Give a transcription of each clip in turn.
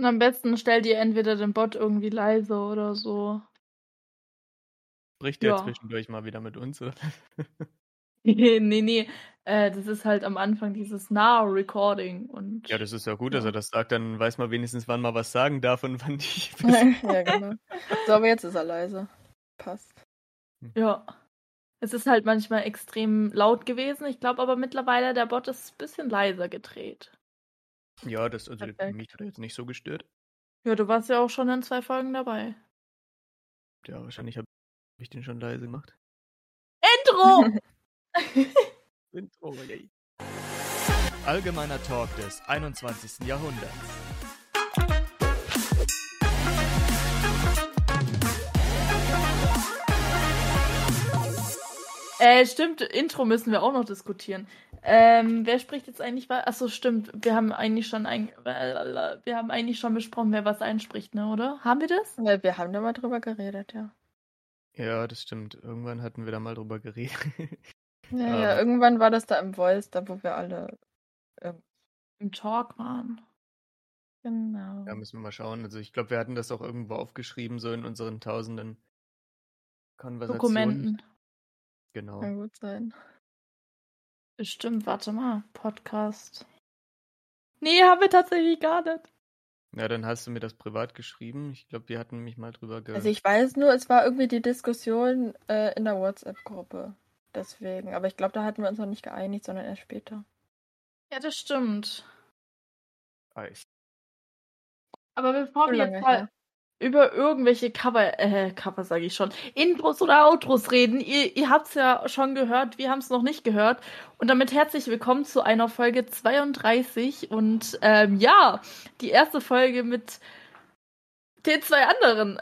Und am besten stellt ihr entweder den Bot irgendwie leise oder so. Spricht der ja. zwischendurch mal wieder mit uns? nee, nee. Äh, das ist halt am Anfang dieses Now-Recording. Ja, das ist ja gut, ja. dass er das sagt. Dann weiß man wenigstens, wann man was sagen darf und wann nicht. ja, genau. So, aber jetzt ist er leise. Passt. Hm. Ja. Es ist halt manchmal extrem laut gewesen. Ich glaube aber mittlerweile, der Bot ist ein bisschen leiser gedreht. Ja, das also Perfekt. mich hat er jetzt nicht so gestört. Ja, du warst ja auch schon in zwei Folgen dabei. Ja, wahrscheinlich habe ich den schon leise gemacht. Intro! Intro, yay. Allgemeiner Talk des 21. Jahrhunderts. Äh, stimmt, Intro müssen wir auch noch diskutieren. Ähm, wer spricht jetzt eigentlich was? Achso, stimmt. Wir haben eigentlich schon ein, wir haben eigentlich schon besprochen, wer was einspricht, ne, oder? Haben wir das? Ja, wir haben da mal drüber geredet, ja. Ja, das stimmt. Irgendwann hatten wir da mal drüber geredet. ja, ja, irgendwann war das da im Voice, da wo wir alle äh, im Talk waren. Genau. Ja, müssen wir mal schauen. Also ich glaube, wir hatten das auch irgendwo aufgeschrieben, so in unseren tausenden Konversationen. Dokumenten. Genau. Kann gut sein. Bestimmt, warte mal. Podcast. Nee, haben wir tatsächlich gar nicht. Ja, dann hast du mir das privat geschrieben. Ich glaube, wir hatten mich mal drüber ge. Also ich weiß nur, es war irgendwie die Diskussion äh, in der WhatsApp-Gruppe. Deswegen. Aber ich glaube, da hatten wir uns noch nicht geeinigt, sondern erst später. Ja, das stimmt. Eis. Aber bevor wir jetzt mal über irgendwelche Cover, äh, Cover sage ich schon, Intros oder Outros reden. Ihr, ihr habt es ja schon gehört, wir haben es noch nicht gehört. Und damit herzlich willkommen zu einer Folge 32. Und ähm, ja, die erste Folge mit den zwei anderen.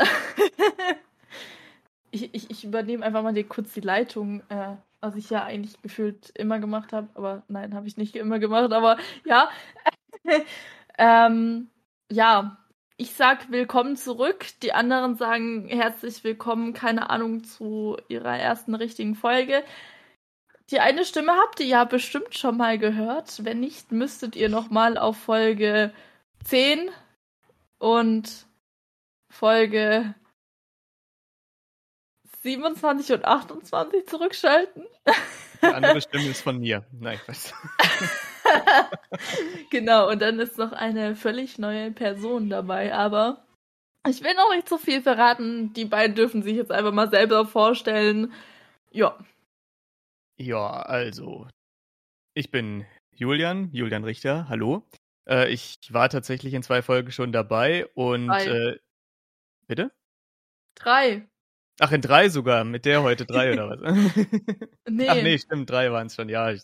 ich, ich, ich übernehme einfach mal die, kurz die Leitung, äh, was ich ja eigentlich gefühlt immer gemacht habe. Aber nein, habe ich nicht immer gemacht, aber ja. ähm, ja, ich sag willkommen zurück. Die anderen sagen herzlich willkommen, keine Ahnung, zu ihrer ersten richtigen Folge. Die eine Stimme habt ihr ja bestimmt schon mal gehört. Wenn nicht, müsstet ihr nochmal auf Folge 10 und Folge 27 und 28 zurückschalten. Die andere Stimme ist von mir. Nein, was? genau, und dann ist noch eine völlig neue Person dabei, aber ich will noch nicht so viel verraten. Die beiden dürfen sich jetzt einfach mal selber vorstellen. Ja. Ja, also. Ich bin Julian, Julian Richter, hallo. Äh, ich war tatsächlich in zwei Folgen schon dabei und. Äh, bitte? Drei. Ach, in drei sogar, mit der heute drei oder was? nee. Ach nee, stimmt, drei waren es schon, ja. Ich,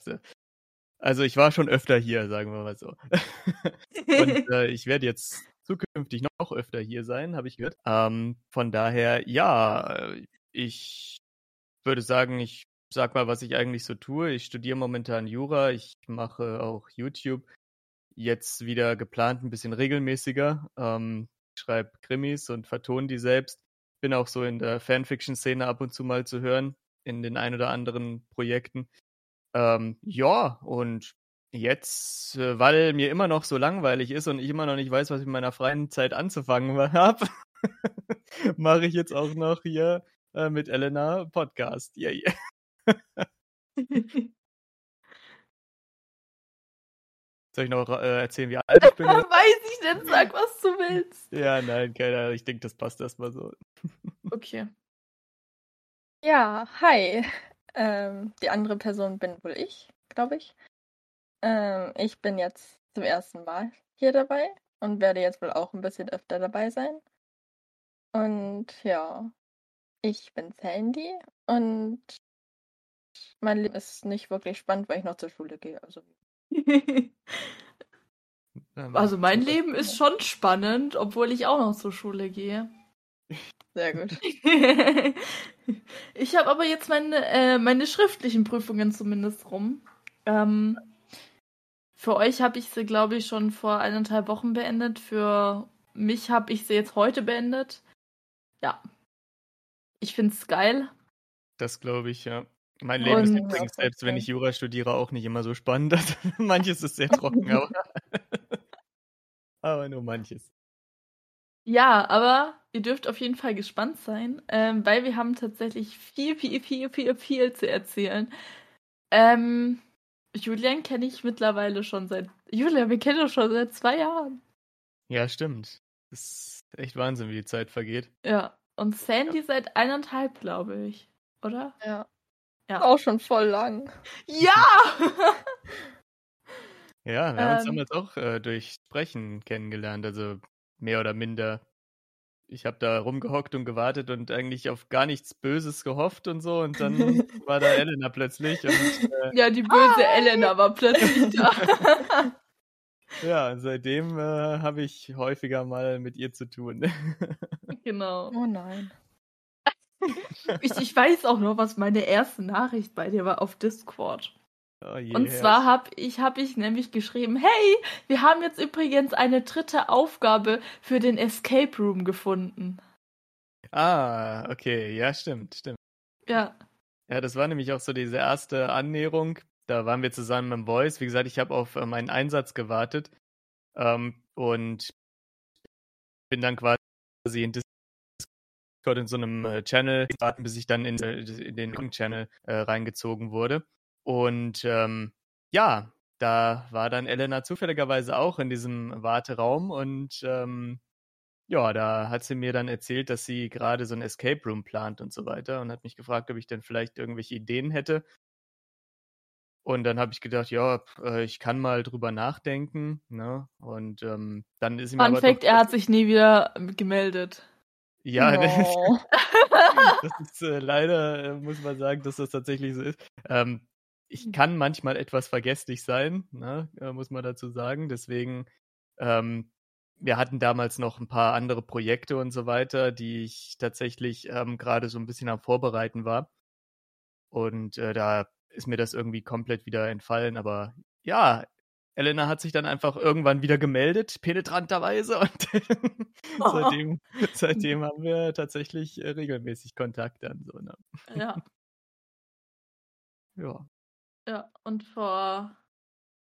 also ich war schon öfter hier, sagen wir mal so. Und äh, ich werde jetzt zukünftig noch öfter hier sein, habe ich gehört. Ähm, von daher, ja, ich würde sagen, ich sag mal, was ich eigentlich so tue. Ich studiere momentan Jura, ich mache auch YouTube. Jetzt wieder geplant ein bisschen regelmäßiger. Ähm, schreibe Krimis und vertone die selbst. Bin auch so in der Fanfiction-Szene ab und zu mal zu hören, in den ein oder anderen Projekten. Ähm, ja, und jetzt, äh, weil mir immer noch so langweilig ist und ich immer noch nicht weiß, was ich in meiner freien Zeit anzufangen habe, mache ich jetzt auch noch hier äh, mit Elena Podcast. Yeah, yeah. Soll ich noch äh, erzählen, wie alt ich bin? Weiß ich denn, sag, was du willst. Ja, nein, keine Ahnung. Ich denke, das passt erstmal so. okay. Ja, hi. Ähm, die andere Person bin wohl ich, glaube ich. Ähm, ich bin jetzt zum ersten Mal hier dabei und werde jetzt wohl auch ein bisschen öfter dabei sein. Und ja, ich bin Sandy und mein Leben ist nicht wirklich spannend, weil ich noch zur Schule gehe. Also, also mein Leben ist schon spannend, obwohl ich auch noch zur Schule gehe. Sehr gut. ich habe aber jetzt meine, äh, meine schriftlichen Prüfungen zumindest rum. Ähm, für euch habe ich sie, glaube ich, schon vor eineinhalb Wochen beendet. Für mich habe ich sie jetzt heute beendet. Ja. Ich finde es geil. Das glaube ich, ja. Mein Leben Und, ist übrigens, selbst wenn ich Jura studiere, auch nicht immer so spannend. Manches ist sehr trocken, aber, aber nur manches. Ja, aber ihr dürft auf jeden Fall gespannt sein, ähm, weil wir haben tatsächlich viel, viel, viel, viel, viel zu erzählen. Ähm, Julian kenne ich mittlerweile schon seit. Julian, wir kennen uns schon seit zwei Jahren. Ja, stimmt. Das ist echt Wahnsinn, wie die Zeit vergeht. Ja. Und Sandy ja. seit eineinhalb, glaube ich. Oder? Ja. ja. Auch schon voll lang. Ja! ja, wir ähm, haben uns ähm. damals auch äh, durch Sprechen kennengelernt, also mehr oder minder. Ich habe da rumgehockt und gewartet und eigentlich auf gar nichts Böses gehofft und so. Und dann war da Elena plötzlich. Und, äh, ja, die böse Hi! Elena war plötzlich da. Ja, seitdem äh, habe ich häufiger mal mit ihr zu tun. genau. Oh nein. ich, ich weiß auch nur, was meine erste Nachricht bei dir war auf Discord. Oh je, und zwar habe ich, hab ich nämlich geschrieben, hey, wir haben jetzt übrigens eine dritte Aufgabe für den Escape Room gefunden. Ah, okay, ja, stimmt, stimmt. Ja. Ja, das war nämlich auch so diese erste Annäherung da waren wir zusammen im Voice. Wie gesagt, ich habe auf meinen Einsatz gewartet ähm, und bin dann quasi in Discord in so einem äh, Channel warten, bis ich dann in, äh, in den Channel äh, reingezogen wurde. Und ähm, ja, da war dann Elena zufälligerweise auch in diesem Warteraum und ähm, ja, da hat sie mir dann erzählt, dass sie gerade so ein Escape Room plant und so weiter und hat mich gefragt, ob ich denn vielleicht irgendwelche Ideen hätte. Und dann habe ich gedacht, ja, äh, ich kann mal drüber nachdenken. Ne? Und ähm, dann ist ihm Fun aber Fact, er hat sich nie wieder gemeldet. Ja, no. das ist äh, leider, äh, muss man sagen, dass das tatsächlich so ist. Ähm, ich hm. kann manchmal etwas vergesslich sein, ne? äh, muss man dazu sagen. Deswegen, ähm, wir hatten damals noch ein paar andere Projekte und so weiter, die ich tatsächlich ähm, gerade so ein bisschen am Vorbereiten war. Und äh, da ist mir das irgendwie komplett wieder entfallen. Aber ja, Elena hat sich dann einfach irgendwann wieder gemeldet, penetranterweise. Und seitdem, seitdem haben wir tatsächlich äh, regelmäßig Kontakt dann so. Ne? Ja. Ja. Ja, und vor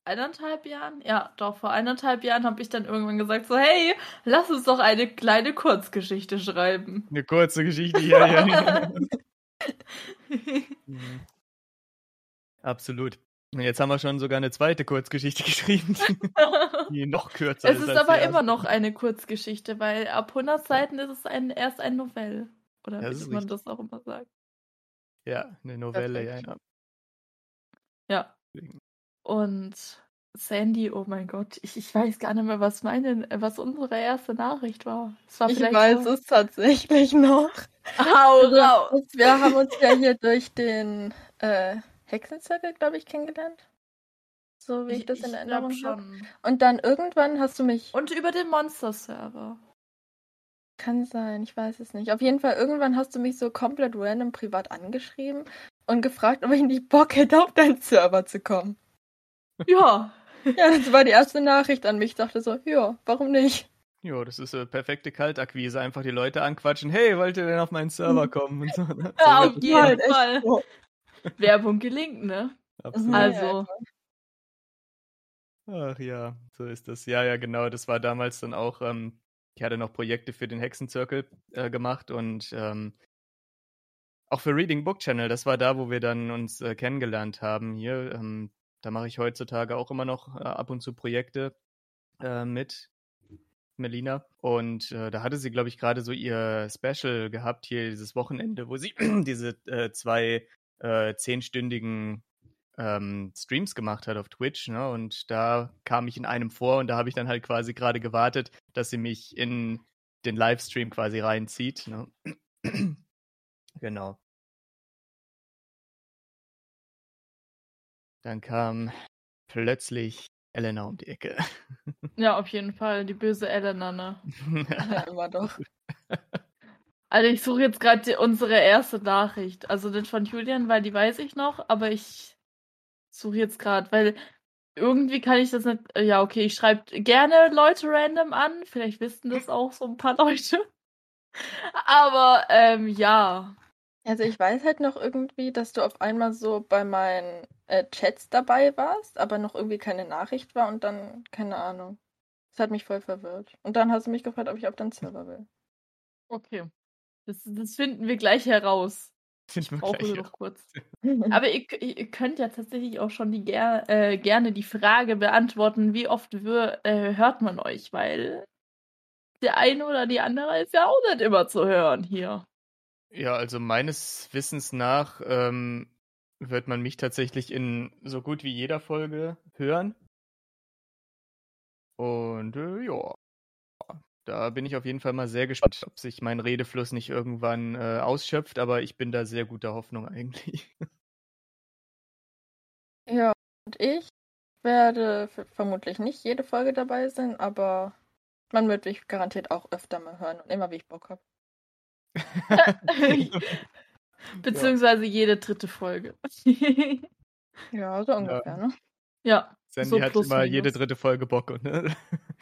eineinhalb Jahren, ja, doch, vor eineinhalb Jahren habe ich dann irgendwann gesagt, so, hey, lass uns doch eine kleine Kurzgeschichte schreiben. Eine kurze Geschichte, ja, ja. Mhm. Absolut. Und jetzt haben wir schon sogar eine zweite Kurzgeschichte geschrieben, die noch kürzer es ist. Es ist aber immer noch eine Kurzgeschichte, weil ab 100 Seiten ist es ein, erst ein Novell. Oder ja, wie man das auch immer sagt. Ja, eine Novelle, ja, ja. Ja. Und Sandy, oh mein Gott, ich, ich weiß gar nicht mehr, was meine, was unsere erste Nachricht war. war ich weiß so... es tatsächlich noch. Hau raus! Wir haben uns ja hier durch den äh, Hexenzirkel, glaube ich, kennengelernt. So wie ich, ich das in Erinnerung habe. Und dann irgendwann hast du mich. Und über den Monster-Server. Kann sein, ich weiß es nicht. Auf jeden Fall, irgendwann hast du mich so komplett random privat angeschrieben und gefragt, ob ich nicht Bock hätte, auf deinen Server zu kommen. Ja. ja, das war die erste Nachricht an mich. Ich dachte so, ja, warum nicht? Jo, das ist eine perfekte Kaltakquise. Einfach die Leute anquatschen. Hey, wollt ihr denn auf meinen Server kommen? Und so, ne? Ja, auf jeden Fall. So. Werbung gelingt, ne? Absolut. Also. Ach ja, so ist das. Ja, ja, genau. Das war damals dann auch, ähm, ich hatte noch Projekte für den Hexenzirkel äh, gemacht und ähm, auch für Reading Book Channel. Das war da, wo wir dann uns äh, kennengelernt haben hier. Ähm, da mache ich heutzutage auch immer noch äh, ab und zu Projekte äh, mit Melina. Und äh, da hatte sie, glaube ich, gerade so ihr Special gehabt hier dieses Wochenende, wo sie diese äh, zwei äh, zehnstündigen ähm, Streams gemacht hat auf Twitch, ne? Und da kam ich in einem vor und da habe ich dann halt quasi gerade gewartet, dass sie mich in den Livestream quasi reinzieht. Ne? genau. Dann kam plötzlich Elena um die Ecke. Ja, auf jeden Fall, die böse Elena, ne? ja, immer doch. Also ich suche jetzt gerade unsere erste Nachricht. Also das von Julian, weil die weiß ich noch, aber ich suche jetzt gerade, weil irgendwie kann ich das nicht. Ja, okay, ich schreibe gerne Leute random an. Vielleicht wissen das auch so ein paar Leute. Aber ähm, ja. Also ich weiß halt noch irgendwie, dass du auf einmal so bei meinen äh, Chats dabei warst, aber noch irgendwie keine Nachricht war und dann, keine Ahnung. Das hat mich voll verwirrt. Und dann hast du mich gefragt, ob ich auf deinen Server will. Okay. Das, das finden wir gleich heraus. Finden wir Brauchen gleich wir noch kurz. Aber ihr, ihr könnt ja tatsächlich auch schon die ger äh, gerne die Frage beantworten, wie oft wir, äh, hört man euch, weil der eine oder die andere ist ja auch nicht immer zu hören hier. Ja, also meines Wissens nach ähm, wird man mich tatsächlich in so gut wie jeder Folge hören. Und äh, ja, da bin ich auf jeden Fall mal sehr gespannt, ob sich mein Redefluss nicht irgendwann äh, ausschöpft, aber ich bin da sehr guter Hoffnung eigentlich. Ja, und ich werde vermutlich nicht jede Folge dabei sein, aber man wird mich garantiert auch öfter mal hören und immer wie ich Bock habe. Beziehungsweise ja. jede dritte Folge. ja, so ungefähr, ja. ne? Ja. Sandy so hat immer minus. jede dritte Folge Bock, ne?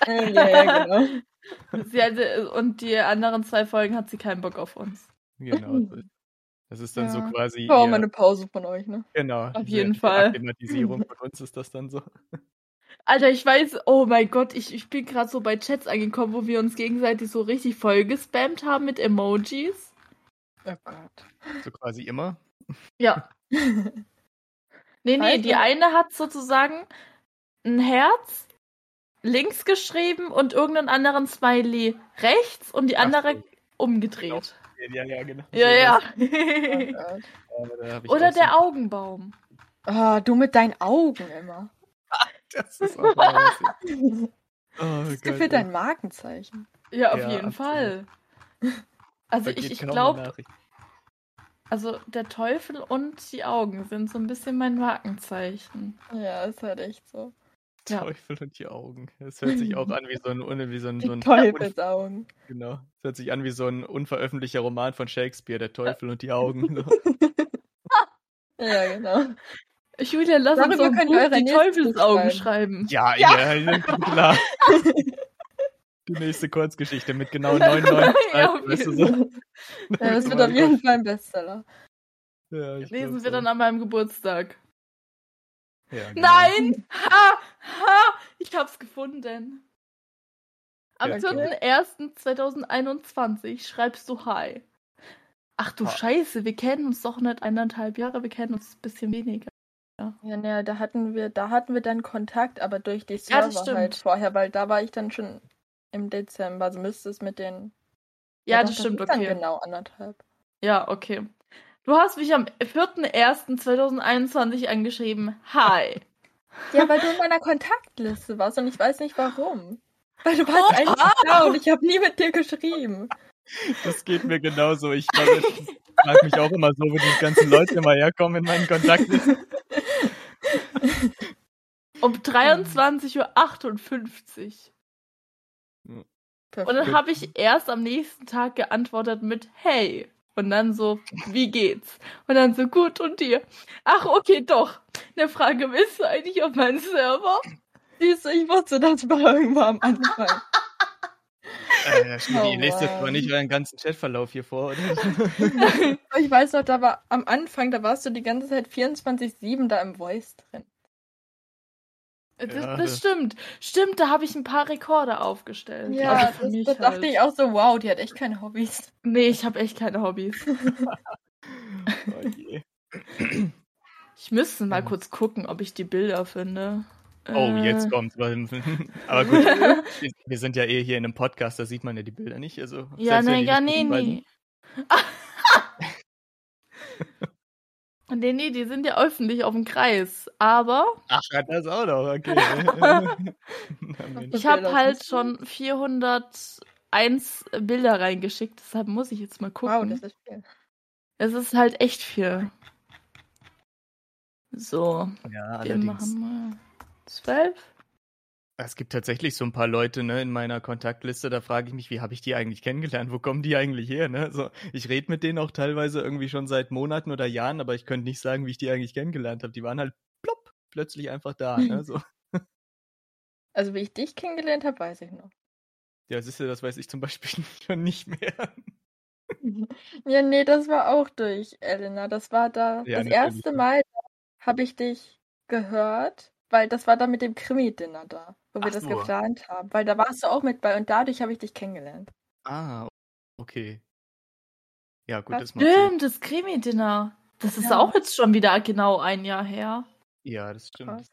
ja, ja, genau. sie hatte, und die anderen zwei Folgen hat sie keinen Bock auf uns. Genau. Das ist dann ja. so quasi. Brauchen wir eine Pause von euch, ne? Genau. Auf jeden Fall. Akklimatisierung von uns ist das dann so. Alter, ich weiß, oh mein Gott, ich, ich bin gerade so bei Chats angekommen, wo wir uns gegenseitig so richtig voll gespammt haben mit Emojis. Oh Gott. So quasi immer? Ja. nee, nee, die eine hat sozusagen ein Herz links geschrieben und irgendeinen anderen Smiley rechts und die andere so. umgedreht. Genau. Ja, ja, genau. Ja, ja. Oh Oder der so. Augenbaum. Ah, oh, du mit deinen Augen immer. das ist auch mal oh, Das gefällt dein Markenzeichen. Ja, auf ja, jeden absolut. Fall. Also ich, ich glaube, also der Teufel und die Augen sind so ein bisschen mein Markenzeichen. Ja, ist halt echt so. Teufel und die Augen. Das hört sich auch an wie so ein, wie so ein, so ein Teufelsaugen. Genau. Das hört sich an wie so ein unveröffentlichter Roman von Shakespeare, der Teufel und die Augen. ja, genau. Julian, lass Darüber uns doch Buch die Teufelsaugen schreiben. Ja, ja, ja klar. die nächste Kurzgeschichte mit genau 99 ja, weißt du so. ja, das wird auf jeden Fall ein Bestseller. Ja, Lesen wir dann an meinem Geburtstag. Ja, genau. Nein! Ha! Ha! Ich hab's gefunden. Am ja, 4.1.2021 schreibst du Hi. Ach du ha. Scheiße, wir kennen uns doch nicht eineinhalb Jahre, wir kennen uns ein bisschen weniger. Ja, ja, naja, da hatten wir, da hatten wir dann Kontakt, aber durch die Server ja, halt vorher, weil da war ich dann schon im Dezember, also müsste es mit den. Ja, ja das doch, stimmt, okay. genau anderthalb. Ja, okay. Du hast mich am 4.1.2021 angeschrieben. Hi. Ja, weil du in meiner Kontaktliste warst und ich weiß nicht warum. Weil du warst oh, eigentlich ah. da und ich habe nie mit dir geschrieben. Das geht mir genauso. Ich frage mich auch immer so, wo die ganzen Leute immer herkommen in meinen Kontaktlisten. Um 23.58 Uhr. Und dann habe ich erst am nächsten Tag geantwortet mit Hey. Und dann so, wie geht's? Und dann so, gut, und dir? Ach, okay, doch. Eine Frage, bist du eigentlich auf meinem Server? Siehst du, ich wusste das war irgendwann am Anfang. Äh, oh, ihr lest jetzt aber nicht euren ganzen Chatverlauf hier vor, oder? ich weiß noch, da war am Anfang, da warst du die ganze Zeit 24-7 da im Voice drin. Das, ja, das stimmt. Stimmt, da habe ich ein paar Rekorde aufgestellt. Ja, also das, das halt. dachte ich auch so, wow, die hat echt keine Hobbys. Nee, ich habe echt keine Hobbys. oh je. Ich müsste mal kurz gucken, ob ich die Bilder finde. Oh, äh... jetzt kommt's. Aber gut, wir sind ja eh hier in einem Podcast, da sieht man ja die Bilder nicht. Also, ja, ne, ja, nee, nee. Nee, nee, die sind ja öffentlich auf dem Kreis, aber. Ach, das auch noch, okay. ich habe halt schon 401 Bilder reingeschickt, deshalb muss ich jetzt mal gucken. Wow, das ist viel. Es ist halt echt viel. So. Ja, wir machen mal zwölf. Es gibt tatsächlich so ein paar Leute ne, in meiner Kontaktliste, da frage ich mich, wie habe ich die eigentlich kennengelernt? Wo kommen die eigentlich her? Ne? So, ich rede mit denen auch teilweise irgendwie schon seit Monaten oder Jahren, aber ich könnte nicht sagen, wie ich die eigentlich kennengelernt habe. Die waren halt plopp, plötzlich einfach da. Ne? So. Also wie ich dich kennengelernt habe, weiß ich noch. Ja, siehst du, das weiß ich zum Beispiel schon nicht mehr. Ja, nee, das war auch durch Elena. Das war da. Ja, das erste Mal habe ich dich gehört weil das war dann mit dem Krimi-Dinner da, wo Ach wir das so. geplant haben. Weil da warst du auch mit bei und dadurch habe ich dich kennengelernt. Ah, okay. Ja, gut, das macht Stimmt, das Krimi-Dinner. Das ist ja. auch jetzt schon wieder genau ein Jahr her. Ja, das stimmt. Krass.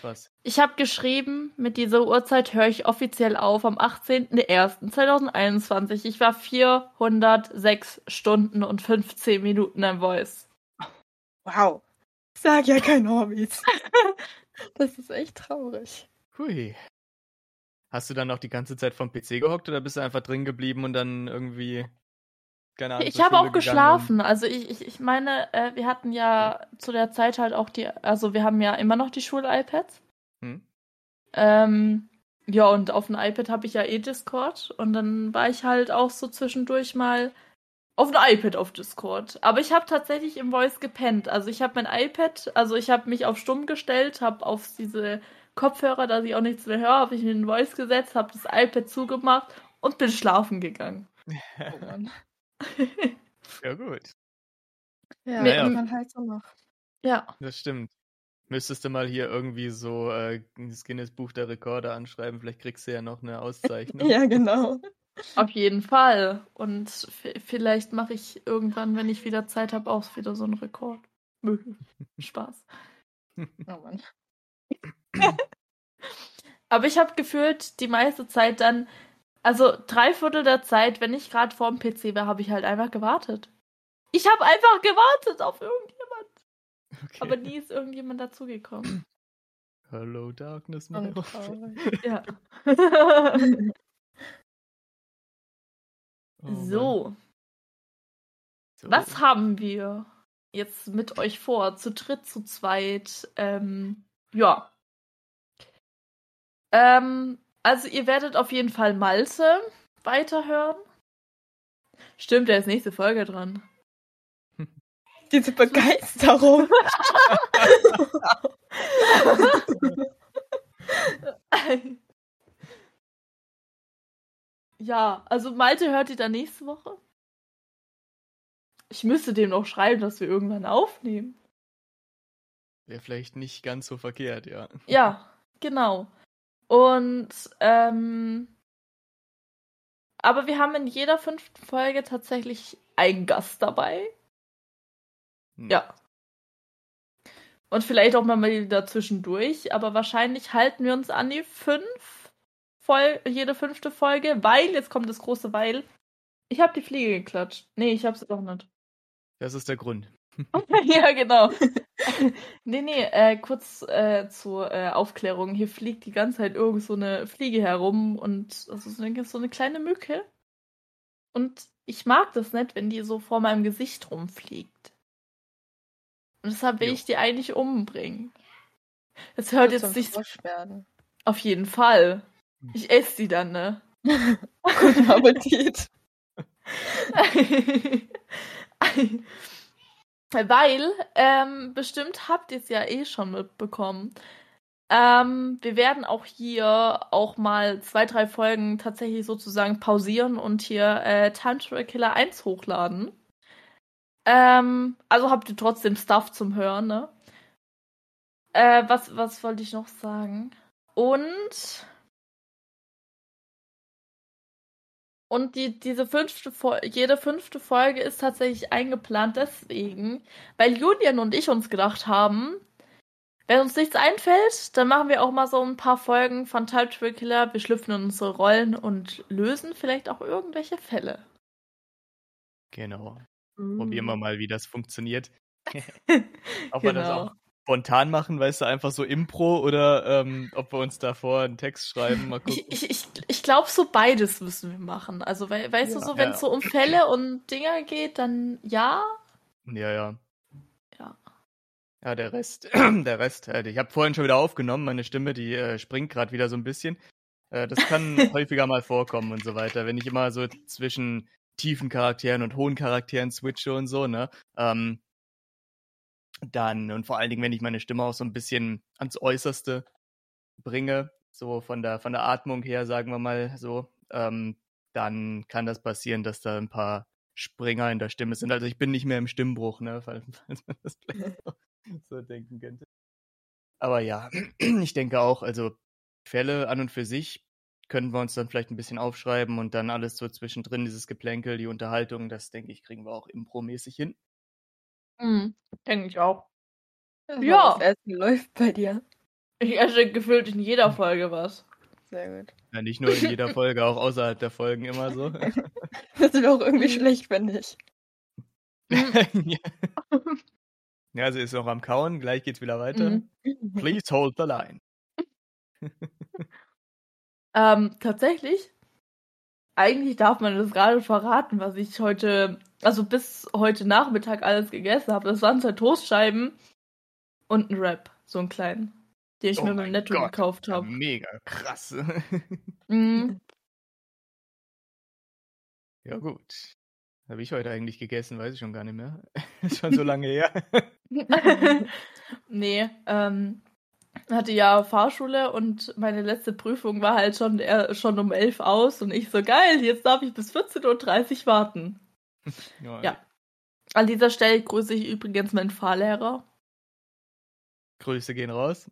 Krass. Ich habe geschrieben, mit dieser Uhrzeit höre ich offiziell auf am 18.01.2021. Ich war 406 Stunden und 15 Minuten im Voice. Wow. Sag ja keine Hobbys. das ist echt traurig. Hui. Hast du dann noch die ganze Zeit vom PC gehockt oder bist du einfach drin geblieben und dann irgendwie keine Ahnung, ich habe auch geschlafen. Also ich, ich, ich meine, äh, wir hatten ja zu der Zeit halt auch die, also wir haben ja immer noch die Schul-iPads. Hm. Ähm, ja, und auf dem iPad habe ich ja eh Discord und dann war ich halt auch so zwischendurch mal auf dem iPad auf Discord. Aber ich habe tatsächlich im Voice gepennt. Also ich habe mein iPad, also ich habe mich auf stumm gestellt, habe auf diese Kopfhörer, dass ich auch nichts mehr höre, habe ich in den Voice gesetzt, habe das iPad zugemacht und bin schlafen gegangen. Oh Mann. ja, gut. Ja, naja. man halt so noch. Ja. Das stimmt. Müsstest du mal hier irgendwie so äh, das Guinness-Buch der Rekorde anschreiben, vielleicht kriegst du ja noch eine Auszeichnung. ja, genau. Auf jeden Fall. Und vielleicht mache ich irgendwann, wenn ich wieder Zeit habe, auch wieder so einen Rekord. Spaß. Oh Mann. Aber ich habe gefühlt die meiste Zeit dann also drei Viertel der Zeit, wenn ich gerade vorm PC war, habe ich halt einfach gewartet. Ich habe einfach gewartet auf irgendjemand. Okay. Aber nie ist irgendjemand dazugekommen. Hello Darkness, my oh, Ja. Oh, so. so. Was haben wir jetzt mit euch vor? Zu dritt, zu zweit? Ähm, ja. Ähm, also ihr werdet auf jeden Fall Malte weiterhören. Stimmt, der ist nächste Folge dran. Diese Begeisterung. ja, also Malte hört ihr dann nächste Woche. Ich müsste dem noch schreiben, dass wir irgendwann aufnehmen. Wäre vielleicht nicht ganz so verkehrt, ja. Ja, genau. Und ähm, aber wir haben in jeder fünften Folge tatsächlich einen Gast dabei. Hm. Ja. Und vielleicht auch mal wieder zwischendurch, aber wahrscheinlich halten wir uns an die fünf Fol jede fünfte Folge, weil, jetzt kommt das große Weil, ich habe die Fliege geklatscht. Nee, ich habe sie doch nicht. Das ist der Grund. ja, genau. nee, nee, äh, kurz äh, zur äh, Aufklärung. Hier fliegt die ganze Zeit irgend so eine Fliege herum und das ist eine, so eine kleine Mücke. Und ich mag das nicht, wenn die so vor meinem Gesicht rumfliegt. Und deshalb will jo. ich die eigentlich umbringen. Es hört jetzt nicht. Werden. Auf jeden Fall. Ich esse sie dann, ne? Guten Appetit. Weil, ähm, bestimmt habt ihr es ja eh schon mitbekommen. Ähm, wir werden auch hier auch mal zwei, drei Folgen tatsächlich sozusagen pausieren und hier äh, Time Travel Killer 1 hochladen. Ähm, also habt ihr trotzdem Stuff zum Hören, ne? Äh, was, was wollte ich noch sagen? Und Und die, diese fünfte jede fünfte Folge ist tatsächlich eingeplant deswegen, weil Julian und ich uns gedacht haben, wenn uns nichts einfällt, dann machen wir auch mal so ein paar Folgen von Type Killer. Wir schlüpfen in unsere Rollen und lösen vielleicht auch irgendwelche Fälle. Genau. Mm. Probieren wir mal, wie das funktioniert. Ob genau. wir das auch spontan machen, weißt du, einfach so Impro oder ähm, ob wir uns davor einen Text schreiben, mal gucken. Ich, ich, ich glaube, so beides müssen wir machen. Also, we weißt ja, du, so wenn es ja. so um Fälle und Dinger geht, dann ja. Ja, ja. Ja. Ja, der Rest, der Rest, halt. ich habe vorhin schon wieder aufgenommen, meine Stimme, die äh, springt gerade wieder so ein bisschen. Äh, das kann häufiger mal vorkommen und so weiter, wenn ich immer so zwischen tiefen Charakteren und hohen Charakteren switche und so, ne? Ähm, dann und vor allen Dingen, wenn ich meine Stimme auch so ein bisschen ans Äußerste bringe, so von der von der Atmung her, sagen wir mal so, ähm, dann kann das passieren, dass da ein paar Springer in der Stimme sind. Also ich bin nicht mehr im Stimmbruch, ne, falls, falls man das vielleicht so, so denken könnte. Aber ja, ich denke auch, also Fälle an und für sich können wir uns dann vielleicht ein bisschen aufschreiben und dann alles so zwischendrin, dieses Geplänkel, die Unterhaltung, das denke ich, kriegen wir auch impromäßig hin. Mhm, denke ich auch. Ja. Das Essen läuft bei dir. Ich esse gefühlt in jeder Folge was. Sehr gut. Ja, nicht nur in jeder Folge, auch außerhalb der Folgen immer so. das ist auch irgendwie schlecht, finde ich. ja. ja, sie ist noch am Kauen, gleich geht's wieder weiter. Mhm. Please hold the line. ähm, tatsächlich, eigentlich darf man das gerade verraten, was ich heute, also bis heute Nachmittag alles gegessen habe. Das waren zwei Toastscheiben und ein Wrap, so einen kleinen, den ich oh mir beim Netto Gott, gekauft habe. Mega krass. mhm. Ja, gut. Habe ich heute eigentlich gegessen, weiß ich schon gar nicht mehr. Ist schon so lange her. nee, ähm, hatte ja Fahrschule und meine letzte Prüfung war halt schon, äh, schon um elf aus und ich so, geil, jetzt darf ich bis 14.30 Uhr warten. Ja. ja. An dieser Stelle grüße ich übrigens meinen Fahrlehrer. Grüße gehen raus.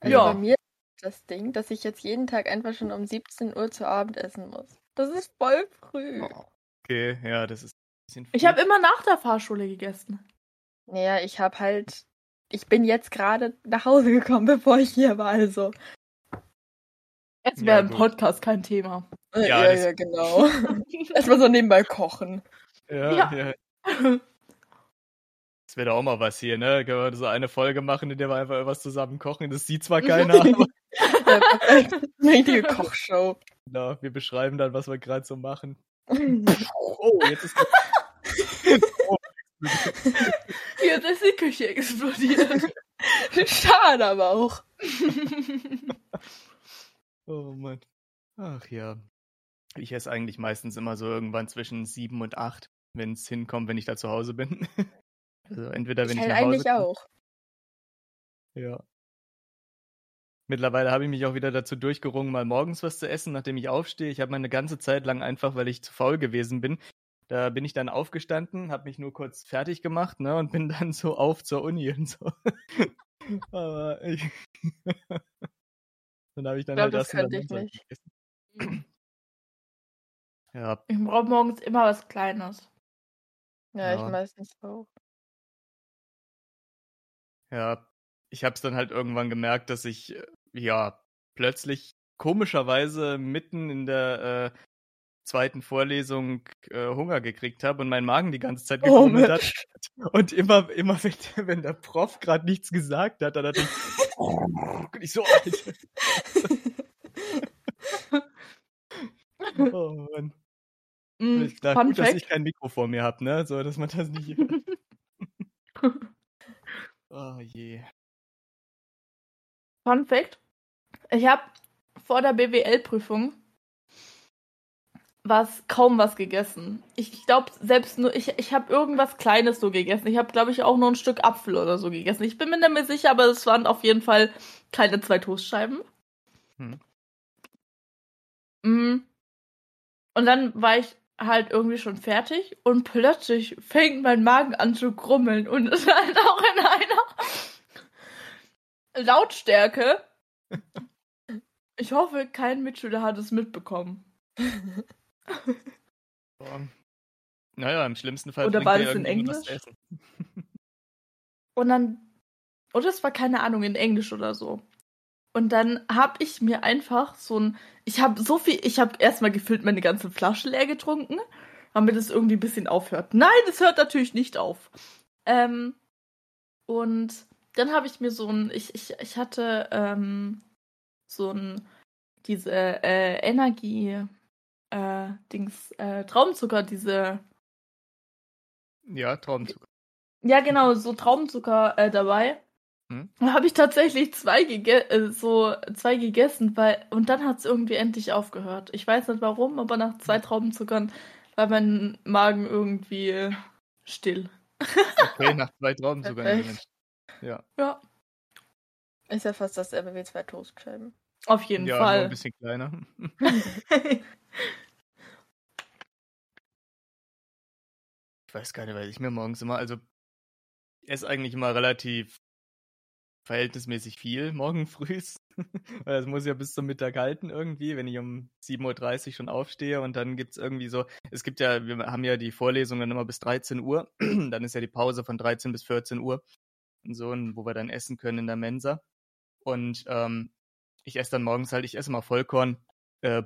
also ja. Bei mir ist das Ding, dass ich jetzt jeden Tag einfach schon um 17 Uhr zu Abend essen muss. Das ist voll früh. Okay, ja, das ist ein bisschen früh. Ich habe immer nach der Fahrschule gegessen. Naja, ich habe halt. Ich bin jetzt gerade nach Hause gekommen, bevor ich hier war, also. Jetzt wäre ja, im Podcast kein Thema. Ja, ja, ja genau. Erstmal so nebenbei kochen. Ja, ja. ja. Das wäre doch auch mal was hier, ne? Können wir so eine Folge machen, in der wir einfach irgendwas zusammen kochen. Das sieht zwar keiner, aber. Eine richtige Kochshow. Genau, wir beschreiben dann, was wir gerade so machen. oh, jetzt ist. Oh. Jetzt ist die Küche explodiert. Schade aber auch. oh Mann. Ach ja. Ich esse eigentlich meistens immer so irgendwann zwischen sieben und acht, wenn es hinkommt, wenn ich da zu Hause bin. Also entweder wenn ich, ich nach Hause eigentlich auch. Ja. Mittlerweile habe ich mich auch wieder dazu durchgerungen, mal morgens was zu essen, nachdem ich aufstehe. Ich habe meine ganze Zeit lang einfach, weil ich zu faul gewesen bin, da bin ich dann aufgestanden, habe mich nur kurz fertig gemacht, ne, und bin dann so auf zur Uni und so. Aber ich dann habe ich dann ich glaub, halt das, das könnte ich nicht. Gegessen. Ja. Ich brauche morgens immer was Kleines. Ja, ja. ich meistens auch. Ja, ich habe es dann halt irgendwann gemerkt, dass ich äh, ja plötzlich komischerweise mitten in der äh, zweiten Vorlesung äh, Hunger gekriegt habe und mein Magen die ganze Zeit gefummelt oh, hat. Und immer, immer wenn, wenn der Prof gerade nichts gesagt hat, dann hat ich, oh, ich so alt. oh Mann. Mm, ich dachte, gut, dass ich kein Mikro vor mir habe, ne? So, dass man das nicht. Oh je. Fun Fact: Ich habe vor der BWL-Prüfung was kaum was gegessen. Ich glaube selbst nur ich ich habe irgendwas kleines so gegessen. Ich habe glaube ich auch nur ein Stück Apfel oder so gegessen. Ich bin mir nicht mehr sicher, aber es waren auf jeden Fall keine zwei Toastscheiben. Hm. Mhm. Und dann war ich halt irgendwie schon fertig und plötzlich fängt mein Magen an zu grummeln und es halt auch in einer Lautstärke. Ich hoffe, kein Mitschüler hat es mitbekommen. Naja, im schlimmsten Fall. Oder war das in Englisch? und dann, oder es war keine Ahnung, in Englisch oder so. Und dann habe ich mir einfach so ein, ich habe so viel, ich habe erstmal gefühlt meine ganze Flasche leer getrunken, damit es irgendwie ein bisschen aufhört. Nein, es hört natürlich nicht auf. Ähm, und dann habe ich mir so ein, ich, ich, ich hatte ähm, so ein, diese äh, Energie, äh, Dings, äh, Traubenzucker, diese. Ja, Traubenzucker. Ja, genau, so Traubenzucker äh, dabei. Hm? Da habe ich tatsächlich zwei, gege äh, so zwei gegessen, weil und dann hat es irgendwie endlich aufgehört. Ich weiß nicht warum, aber nach zwei hm. Traubenzuckern war mein Magen irgendwie still. Okay, nach zwei Traubenzuckern. ja. Ja. Ist ja fast dasselbe wie zwei Toastscheiben. Auf jeden ja, Fall. Ja, ein bisschen kleiner. ich weiß gar nicht, weil ich mir morgens immer, also esse eigentlich immer relativ verhältnismäßig viel morgen früh. Weil das muss ja bis zum Mittag halten irgendwie, wenn ich um 7.30 Uhr schon aufstehe und dann gibt es irgendwie so, es gibt ja, wir haben ja die Vorlesung dann immer bis 13 Uhr, dann ist ja die Pause von 13 bis 14 Uhr und so, wo wir dann essen können in der Mensa. Und ähm, ich esse dann morgens halt, ich esse mal Vollkorn, äh,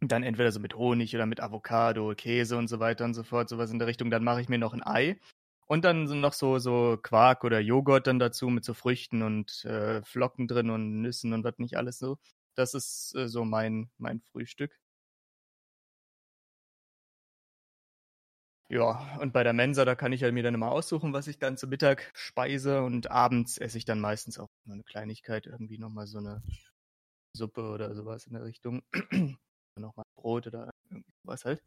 dann entweder so mit Honig oder mit Avocado, Käse und so weiter und so fort, sowas in der Richtung. Dann mache ich mir noch ein Ei und dann sind noch so, so Quark oder Joghurt dann dazu mit so Früchten und äh, Flocken drin und Nüssen und was nicht alles so. Das ist äh, so mein, mein Frühstück. Ja, und bei der Mensa, da kann ich ja mir dann immer aussuchen, was ich dann zu Mittag speise und abends esse ich dann meistens auch nur eine Kleinigkeit, irgendwie nochmal so eine Suppe oder sowas in der Richtung. nochmal Brot oder irgendwas halt.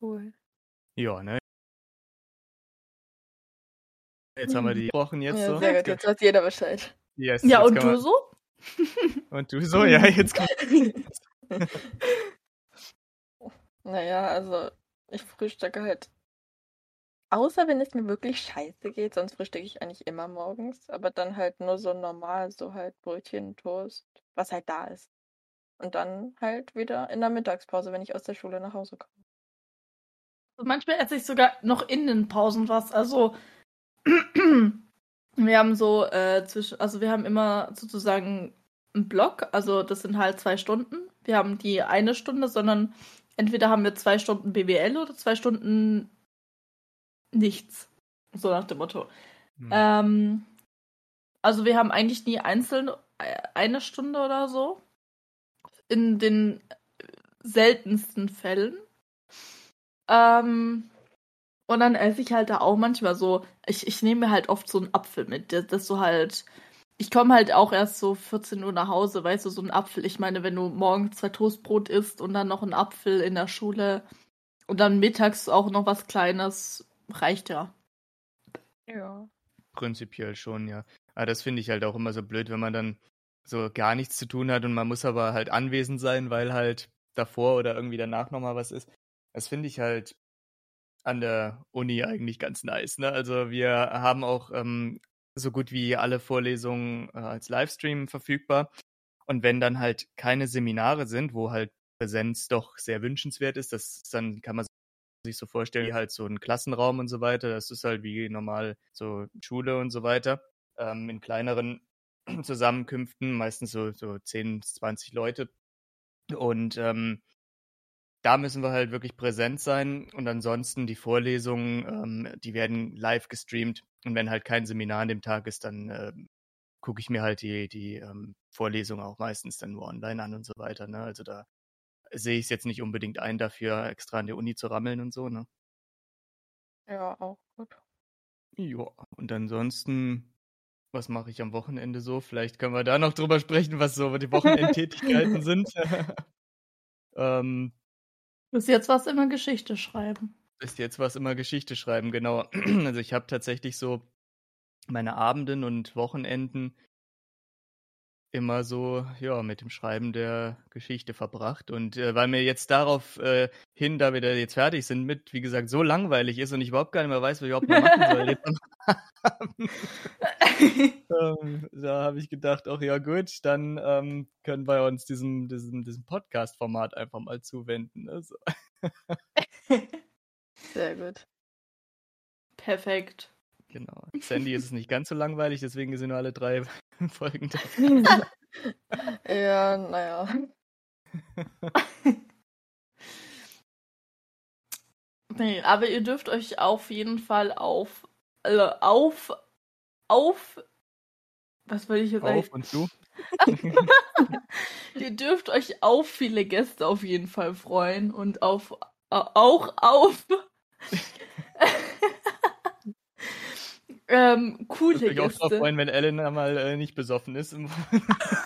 Cool. Ja, ne? Jetzt haben wir die gesprochen jetzt Ja, so. sehr gut, jetzt weiß jeder Bescheid. Yes, Ja, und du man- so? Und du so? Ja, jetzt kommt. Naja, also ich frühstücke halt. Außer wenn es mir wirklich scheiße geht, sonst frühstücke ich eigentlich immer morgens. Aber dann halt nur so normal, so halt Brötchen, Toast, was halt da ist. Und dann halt wieder in der Mittagspause, wenn ich aus der Schule nach Hause komme. Manchmal esse ich sogar noch in den Pausen was. Also wir haben so äh, zwischen, also wir haben immer sozusagen einen Block, also das sind halt zwei Stunden. Wir haben die eine Stunde, sondern entweder haben wir zwei Stunden BWL oder zwei Stunden nichts. So nach dem Motto. Hm. Ähm, also wir haben eigentlich nie einzeln äh, eine Stunde oder so. In den seltensten Fällen. Ähm, und dann esse ich halt da auch manchmal so, ich, ich nehme mir halt oft so einen Apfel mit, dass, dass du halt, ich komme halt auch erst so 14 Uhr nach Hause, weißt du, so ein Apfel. Ich meine, wenn du morgens zwei Toastbrot isst und dann noch einen Apfel in der Schule und dann mittags auch noch was Kleines, reicht ja. Ja. Prinzipiell schon, ja. Aber das finde ich halt auch immer so blöd, wenn man dann so gar nichts zu tun hat und man muss aber halt anwesend sein, weil halt davor oder irgendwie danach nochmal was ist. Das finde ich halt an der Uni eigentlich ganz nice. Ne? Also wir haben auch ähm, so gut wie alle Vorlesungen äh, als Livestream verfügbar. Und wenn dann halt keine Seminare sind, wo halt Präsenz doch sehr wünschenswert ist, das dann kann man sich so vorstellen, wie halt so ein Klassenraum und so weiter. Das ist halt wie normal so Schule und so weiter. Ähm, in kleineren Zusammenkünften, meistens so, so 10, 20 Leute. Und ähm, da müssen wir halt wirklich präsent sein. Und ansonsten die Vorlesungen, ähm, die werden live gestreamt. Und wenn halt kein Seminar an dem Tag ist, dann ähm, gucke ich mir halt die, die ähm, Vorlesung auch meistens dann nur online an und so weiter. Ne? Also da sehe ich es jetzt nicht unbedingt ein, dafür extra an der Uni zu rammeln und so. Ne? Ja, auch gut. Ja, und ansonsten, was mache ich am Wochenende so? Vielleicht können wir da noch drüber sprechen, was so die Wochenendtätigkeiten sind. ähm, Bis jetzt war es immer Geschichte schreiben. bis jetzt war es immer Geschichte schreiben, genau. Also ich habe tatsächlich so meine Abenden und Wochenenden immer so, ja, mit dem Schreiben der Geschichte verbracht. Und äh, weil mir jetzt darauf äh, hin, da wir da jetzt fertig sind, mit, wie gesagt, so langweilig ist und ich überhaupt gar nicht mehr weiß, was ich überhaupt noch machen soll. Ähm, da habe ich gedacht, ach ja gut, dann ähm, können wir uns diesem, diesem, diesem Podcast-Format einfach mal zuwenden. Ne? So. Sehr gut. Perfekt. Genau. Sandy ist es nicht ganz so langweilig, deswegen sind nur alle drei Folgen da. ja, naja. Nee, aber ihr dürft euch auf jeden Fall auf, äh, auf, auf, was will ich jetzt Auf eigentlich? und zu. Ihr dürft euch auf viele Gäste auf jeden Fall freuen und auf, au- auch auf ähm, Ich coole würde mich auch Gäste. freuen, wenn Elena mal äh, nicht besoffen ist. Im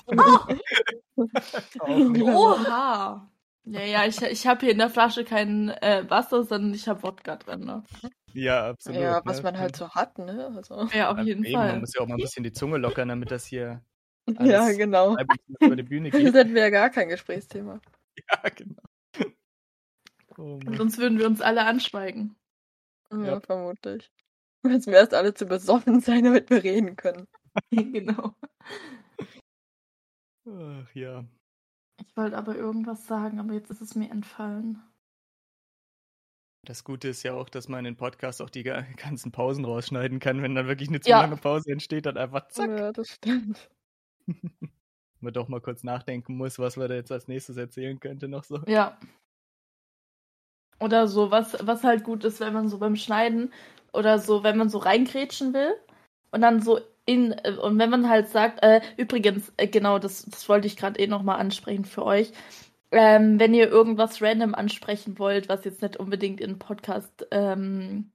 Oha! Ja, ja, ich, ich habe hier in der Flasche kein äh, Wasser, sondern ich habe Wodka drin. Ne? Ja, absolut. Ja, was ne? man halt so hat, ne? Also. Ja, auf Ja, jeden eben, Man Fall. muss ja auch mal ein bisschen die Zunge lockern, damit das hier Ja, genau. über die Bühne Jetzt geht. wir ja gar kein Gesprächsthema. Ja, genau. Oh sonst würden wir uns alle anschweigen. Ja, ja. vermutlich. Müssen wir erst alle zu besoffen sein, damit wir reden können. genau. Ach ja. Ich wollte aber irgendwas sagen, aber jetzt ist es mir entfallen. Das Gute ist ja auch, dass man in Podcast auch die ganzen Pausen rausschneiden kann. Wenn dann wirklich eine zu ja. lange Pause entsteht, dann einfach zack. Ja, das stimmt. man doch mal kurz nachdenken muss, was man da jetzt als nächstes erzählen könnte noch so. Ja. Oder so, was, was halt gut ist, wenn man so beim Schneiden oder so, wenn man so reingrätschen will und dann so in, äh, und wenn man halt sagt, äh, übrigens, äh, genau, das, das wollte ich gerade eh nochmal ansprechen für euch. Ähm, wenn ihr irgendwas random ansprechen wollt, was jetzt nicht unbedingt in Podcast ähm,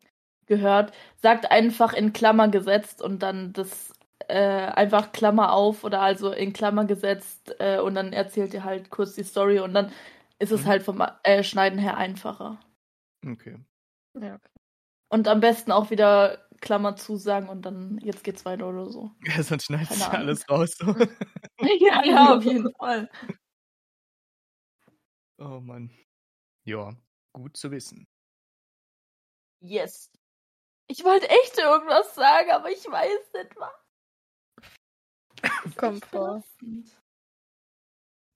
gehört, sagt einfach in Klammer gesetzt und dann das äh, einfach Klammer auf oder also in Klammer gesetzt äh, und dann erzählt ihr halt kurz die Story und dann ist es mhm. halt vom äh, Schneiden her einfacher. Okay. Ja. Und am besten auch wieder Klammer zusagen und dann jetzt geht's weiter oder so. Ja, sonst schneidet sich alles raus. So. ja, ja, auf jeden Fall. Oh Mann. Ja, gut zu wissen. Yes. Ich wollte echt irgendwas sagen, aber ich weiß nicht was. Kommt vor.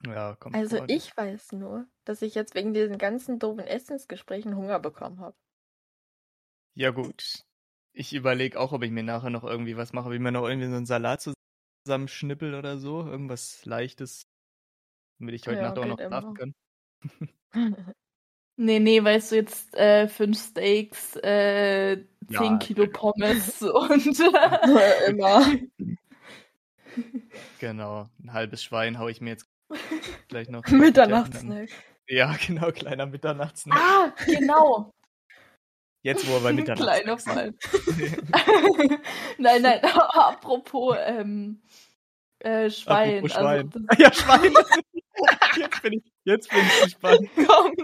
Ja, kommt Also vor. ich weiß nur, dass ich jetzt wegen diesen ganzen doofen Essensgesprächen Hunger bekommen habe. Ja gut. Ich überlege auch, ob ich mir nachher noch irgendwie was mache, ob ich mir noch irgendwie so einen Salat zusammenschnippel oder so. Irgendwas Leichtes, damit ich heute ja, Nacht auch noch schlafen kann. nee, nee, weißt du, jetzt äh, fünf Steaks, äh, zehn ja, Kilo Pommes und immer. Genau, ein halbes Schwein haue ich mir jetzt gleich noch. Mitternachtssnack. Ja, genau, kleiner Mitternachtssnack. Ah, genau. Jetzt, wo er bei Mitternacht. Kleiner Fall. nein, nein, apropos ähm, äh, Schwein. Apropos Schwein. Also, ja, Schwein. Jetzt, bin ich, jetzt bin ich gespannt. Kommt.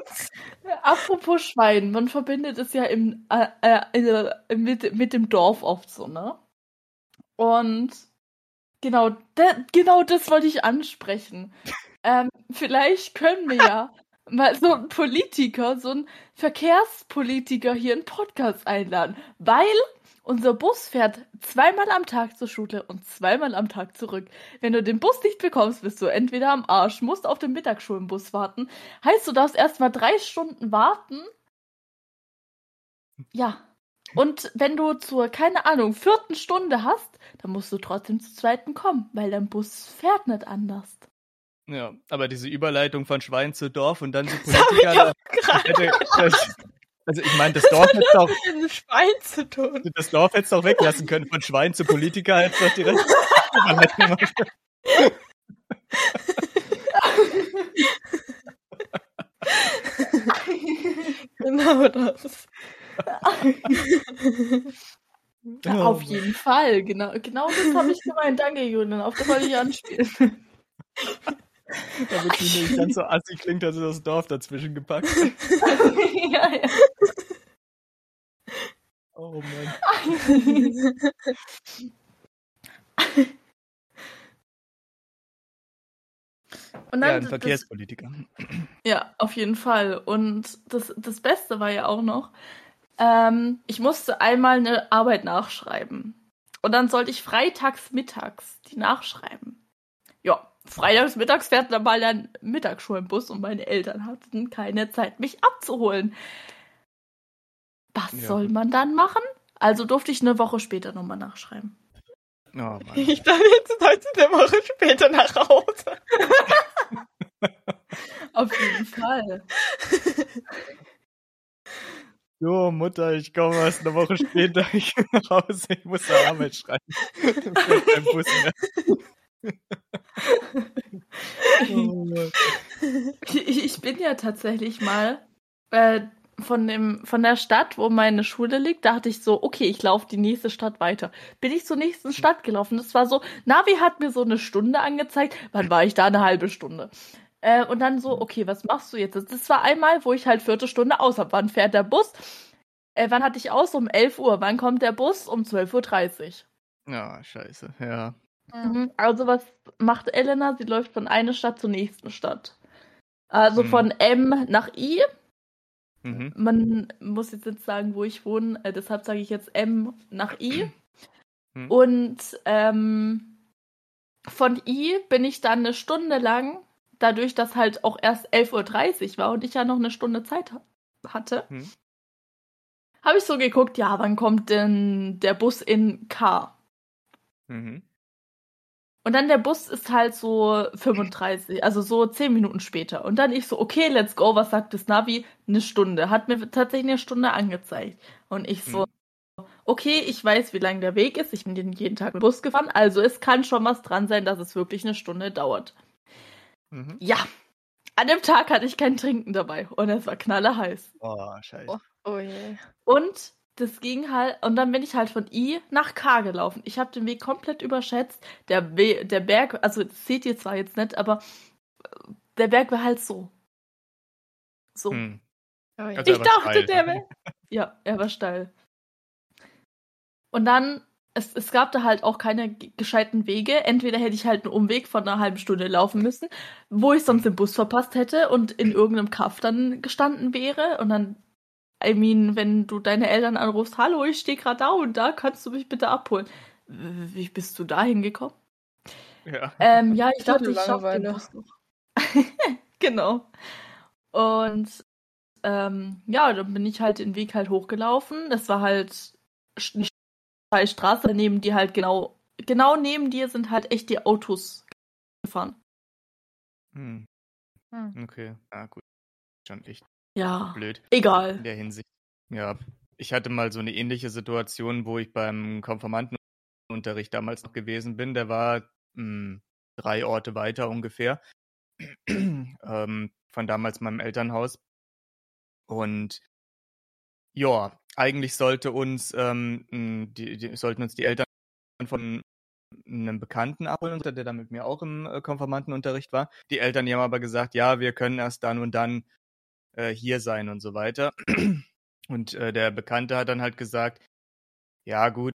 Apropos Schwein, man verbindet es ja im, äh, äh, mit, mit dem Dorf oft so, ne? Und genau, de, genau das wollte ich ansprechen. ähm, vielleicht können wir ja mal so einen Politiker, so einen Verkehrspolitiker hier in Podcast einladen, weil unser Bus fährt zweimal am Tag zur Schule und zweimal am Tag zurück. Wenn du den Bus nicht bekommst, bist du entweder am Arsch, musst auf den Mittagsschulenbus warten. Heißt, du darfst erst mal drei Stunden warten. Ja. Und wenn du zur, keine Ahnung, vierten Stunde hast, dann musst du trotzdem zur zweiten kommen, weil dein Bus fährt nicht anders. Ja, aber diese Überleitung von Schwein zu Dorf und dann zu Politiker. Das, also ich meine, das Dorf hätte doch. Mit Schwein zu tun. Das Dorf hätte es doch weglassen können. Von Schwein zu Politiker hätte es doch direkt genau das. Ja, auf jeden Fall, genau, genau das habe ich gemeint. Danke, Julian. Auf das wollte ich anspielen. Damit sie nicht ganz so assi klingt, dass sie das Dorf dazwischen gepackt ja, ja. Oh Mann. Und dann, ja, ein Verkehrspolitiker. Das, ja, auf jeden Fall. Und das, das Beste war ja auch noch, ähm, ich musste einmal eine Arbeit nachschreiben. Und dann sollte ich freitags mittags die nachschreiben. Ja, freitags mittags fährt dann mal ein Mittagsschulenbus und meine Eltern hatten keine Zeit, mich abzuholen. Was ja. soll man dann machen? Also durfte ich eine Woche später nochmal nachschreiben. Oh, ich dachte, jetzt heute eine Woche später nach Hause. Auf jeden Fall. So, Mutter, ich komme erst eine Woche später ich nach Hause. Ich muss zur Arbeit schreiben. Kein Bus mehr. ich bin ja tatsächlich mal äh, von, dem, von der Stadt, wo meine Schule liegt, dachte ich so, okay, ich laufe die nächste Stadt weiter. Bin ich zur nächsten Stadt gelaufen. Das war so, Navi hat mir so eine Stunde angezeigt. Wann war ich da? Eine halbe Stunde. Äh, und dann so, okay, was machst du jetzt? Das war einmal, wo ich halt vierte Stunde aus habe. Wann fährt der Bus? Äh, wann hatte ich aus? Um 11 Uhr. Wann kommt der Bus? Um 12.30 Uhr. Ja, scheiße, ja. Mhm. Also was macht Elena? Sie läuft von einer Stadt zur nächsten Stadt. Also mhm. von M nach I Mhm. Man muss jetzt nicht sagen, wo ich wohne, äh, deshalb sage ich jetzt M nach I. Mhm. Und ähm, von I bin ich dann eine Stunde lang, dadurch, dass halt auch erst 11.30 Uhr war und ich ja noch eine Stunde Zeit hatte, mhm. habe ich so geguckt, ja, wann kommt denn der Bus in K? Mhm. Und dann der Bus ist halt so 35, also so 10 Minuten später. Und dann ich so, okay, let's go, was sagt das Navi? Eine Stunde. Hat mir tatsächlich eine Stunde angezeigt. Und ich so, mhm. okay, ich weiß, wie lang der Weg ist. Ich bin jeden Tag mit Bus gefahren. Also es kann schon was dran sein, dass es wirklich eine Stunde dauert. Mhm. Ja. An dem Tag hatte ich kein Trinken dabei. Und es war knallerheiß. Oh, scheiße. Oh, oh je. Und das ging halt, und dann bin ich halt von I nach K gelaufen. Ich habe den Weg komplett überschätzt. Der, We der Berg, also das seht ihr zwar jetzt nicht, aber äh, der Berg war halt so. So. Hm. Also ich dachte, steil. der wäre. ja, er war steil. Und dann, es, es gab da halt auch keine gescheiten Wege. Entweder hätte ich halt einen Umweg von einer halben Stunde laufen müssen, wo ich sonst den Bus verpasst hätte und in irgendeinem Kaff dann gestanden wäre. Und dann I mean, wenn du deine Eltern anrufst, hallo, ich stehe gerade da und da, kannst du mich bitte abholen. Wie bist du da hingekommen? Ja. Ähm, ja, ich dachte, ich schaffe den Bus noch. genau. Und ähm, ja, dann bin ich halt den Weg halt hochgelaufen. Das war halt eine Straße neben dir halt genau, genau neben dir sind halt echt die Autos gefahren. Hm. hm. Okay, ah gut. Schon echt ja. Blöd. Egal. In der Hinsicht. Ja. Ich hatte mal so eine ähnliche Situation, wo ich beim Konformantenunterricht damals noch gewesen bin. Der war mh, hm, drei Orte weiter ungefähr. ähm, von damals meinem Elternhaus. Und ja, eigentlich sollte uns, ähm, hm, die, die, sollten uns die Eltern von einem Bekannten abholen, der dann mit mir auch im äh, Konformantenunterricht war. Die Eltern, die haben aber gesagt, ja, wir können erst dann und dann äh, hier sein und so weiter. Und äh, der Bekannte hat dann halt gesagt, ja gut,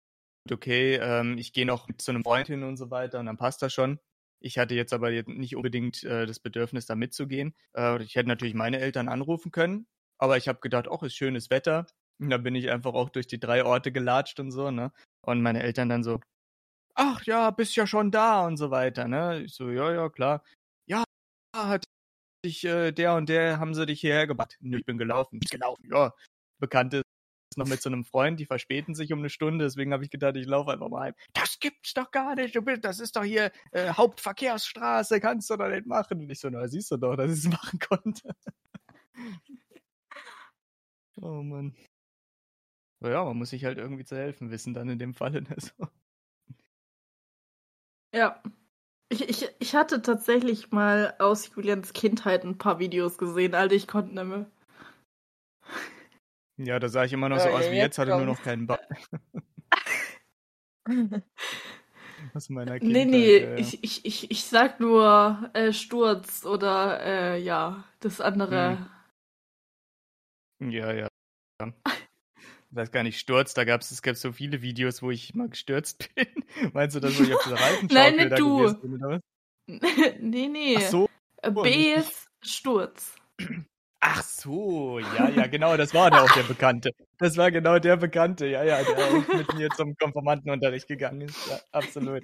okay, ähm, ich gehe noch zu einem Freund hin und so weiter und dann passt das schon. Ich hatte jetzt aber nicht unbedingt äh, das Bedürfnis, da mitzugehen. Äh, ich hätte natürlich meine Eltern anrufen können, aber ich habe gedacht, ach, ist schönes Wetter. Und da bin ich einfach auch durch die drei Orte gelatscht und so, ne? Und meine Eltern dann so, ach ja, bist ja schon da und so weiter, ne? Ich so, ja, ja, klar. Ja, hat dich, äh, der und der haben sie dich hierher gebracht. Nö, ich bin gelaufen. Ich gelaufen, ja. Bekannte ist noch mit so einem Freund, die verspäten sich um eine Stunde, deswegen habe ich gedacht, ich laufe einfach mal heim. Das gibt's doch gar nicht, du bist, das ist doch hier äh, Hauptverkehrsstraße, kannst du doch nicht machen. Und ich so, na, siehst du doch, dass ich es machen konnte. oh Mann. Ja, man muss sich halt irgendwie zu helfen wissen, dann in dem Falle. Ne, so. Ja, ich, ich, ich hatte tatsächlich mal aus Julians Kindheit ein paar Videos gesehen, Alter, ich konnte nicht mehr. Ja, da sah ich immer noch ja, so aus wie jetzt, hatte nur noch keinen Bart. aus meiner Kindheit. Nee, nee, ja, ja. Ich, ich, ich, ich sag nur äh, Sturz oder äh, ja, das andere. Hm. Ja, ja. Weiß gar nicht, Sturz, da gab es, gab so viele Videos, wo ich mal gestürzt bin. Meinst du, dass ich auf dieser Reifenschaukel Nein, nicht du. Bin, nee, nee. Ach so. Äh, B ist Sturz. Ach so, ja, ja, genau, das war der auch der Bekannte. Das war genau der Bekannte, ja, ja, der auch mit mir zum Konformantenunterricht gegangen ist. Ja, absolut.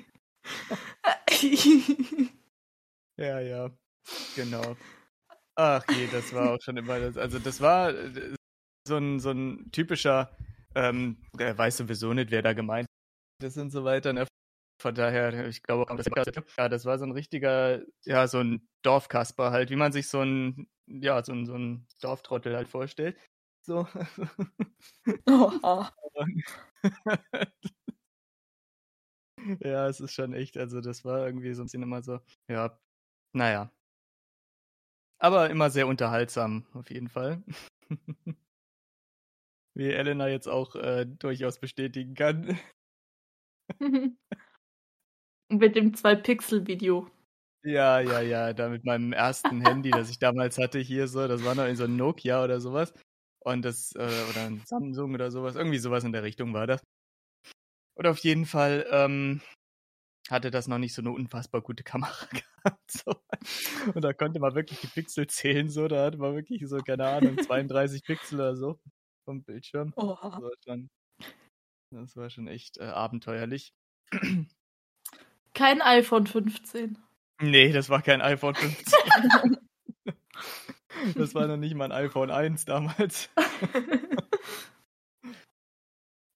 ja, ja, genau. Ach je, das war auch schon immer das. Also das war äh, so ein, so ein typischer, ähm, der weiß sowieso nicht, wer da gemeint ist und so weiter. Ne? Von daher, ich glaube, das, ja, das war so ein richtiger, ja, so ein Dorfkasper halt, wie man sich so ein, ja, so ein, so ein Dorftrottel halt vorstellt. So. Oh. ja, es ist schon echt, also das war irgendwie so ein bisschen immer so, ja, naja. Aber immer sehr unterhaltsam, auf jeden Fall. Wie Elena jetzt auch äh, durchaus bestätigen kann. mit dem 2-Pixel-Video. Ja, ja, ja, da mit meinem ersten Handy, das ich damals hatte, hier so, das war noch in so ein Nokia oder sowas. Und das, äh, oder ein Samsung oder sowas, irgendwie sowas in der Richtung war das. Und auf jeden Fall ähm, hatte das noch nicht so eine unfassbar gute Kamera so. Und da konnte man wirklich die Pixel zählen, so, da hatte man wirklich so, keine Ahnung, 32 Pixel oder so vom Bildschirm. Oh. Das, war schon, das war schon echt äh, abenteuerlich. Kein iPhone 15. Nee, das war kein iPhone 15. das war noch nicht mal ein iPhone 1 damals.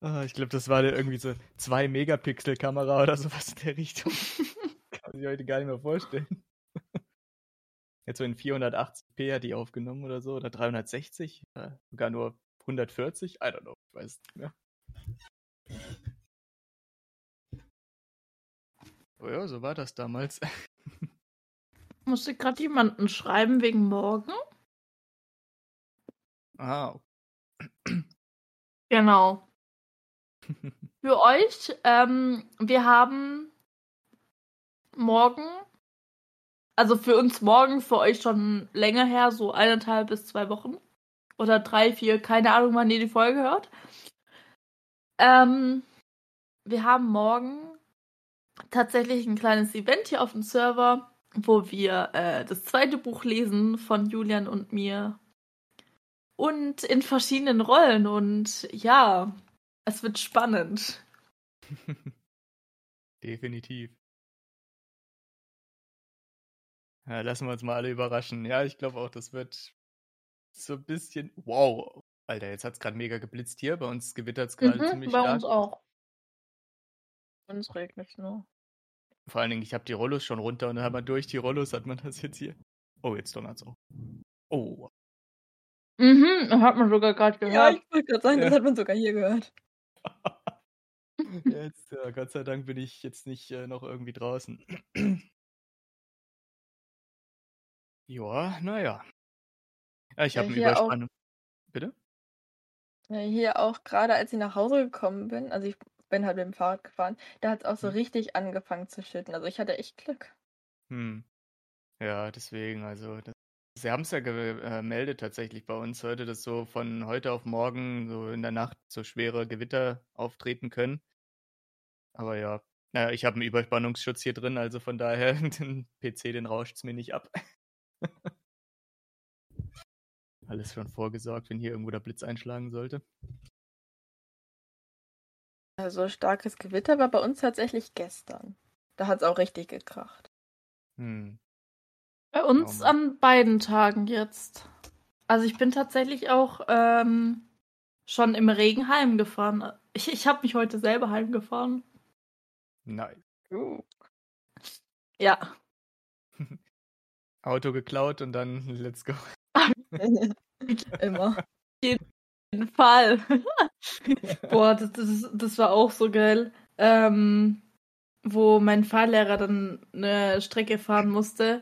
Ah, ich glaube, das war irgendwie so 2 Megapixel Kamera oder sowas in der Richtung. Kann man sich heute gar nicht mehr vorstellen. Jetzt so in 480p hat die aufgenommen oder so, oder 360, äh, sogar nur 140, I don't know, ich weiß nicht mehr. Oh ja, so war das damals. Musste gerade jemanden schreiben wegen morgen? Ah. Genau. Für euch, ähm, wir haben morgen, also für uns morgen, für euch schon länger her, so eineinhalb bis zwei Wochen. Oder drei, vier, keine Ahnung, wann ihr die Folge hört. Ähm, wir haben morgen tatsächlich ein kleines Event hier auf dem Server, wo wir äh, das zweite Buch lesen von Julian und mir. Und in verschiedenen Rollen. Und ja, es wird spannend. Definitiv. Ja, lassen wir uns mal alle überraschen. Ja, ich glaube auch, das wird so ein bisschen. Wow. Alter, jetzt hat es gerade mega geblitzt hier. Bei uns gewittert es gerade mhm, ziemlich bei stark. Bei uns auch. Uns regnet es nur. Vor allen Dingen, ich habe die Rollos schon runter und dann hat man durch die Rollos hat man das jetzt hier. Oh, jetzt donnert es auch. Oh. Mhm, hat man sogar gerade gehört. Ja, ich wollte gerade sagen, ja. das hat man sogar hier gehört. Jetzt, ja, Gott sei Dank bin ich jetzt nicht äh, noch irgendwie draußen. ja, naja. Ja, ich habe ja, eine Überspannung. Auch, Bitte? Ja, hier auch gerade, als ich nach Hause gekommen bin, also ich bin halt mit dem Fahrrad gefahren, da hat es auch so hm. richtig angefangen zu schütten. Also ich hatte echt Glück. Hm. Ja, deswegen, also das Sie haben es ja gemeldet tatsächlich bei uns heute, dass so von heute auf morgen so in der Nacht so schwere Gewitter auftreten können. Aber ja, naja, ich habe einen Überspannungsschutz hier drin, also von daher, den PC, den rauscht es mir nicht ab. Alles schon vorgesorgt, wenn hier irgendwo der Blitz einschlagen sollte. Also starkes Gewitter war bei uns tatsächlich gestern. Da hat es auch richtig gekracht. Hm. Bei uns oh an beiden Tagen jetzt. Also ich bin tatsächlich auch ähm, schon im Regen heimgefahren. Ich, ich habe mich heute selber heimgefahren. Nein. Uh. Ja. Auto geklaut und dann let's go. Immer. Jeden Fall. Boah, das, das, das war auch so geil. Ähm, wo mein Fahrlehrer dann eine Strecke fahren musste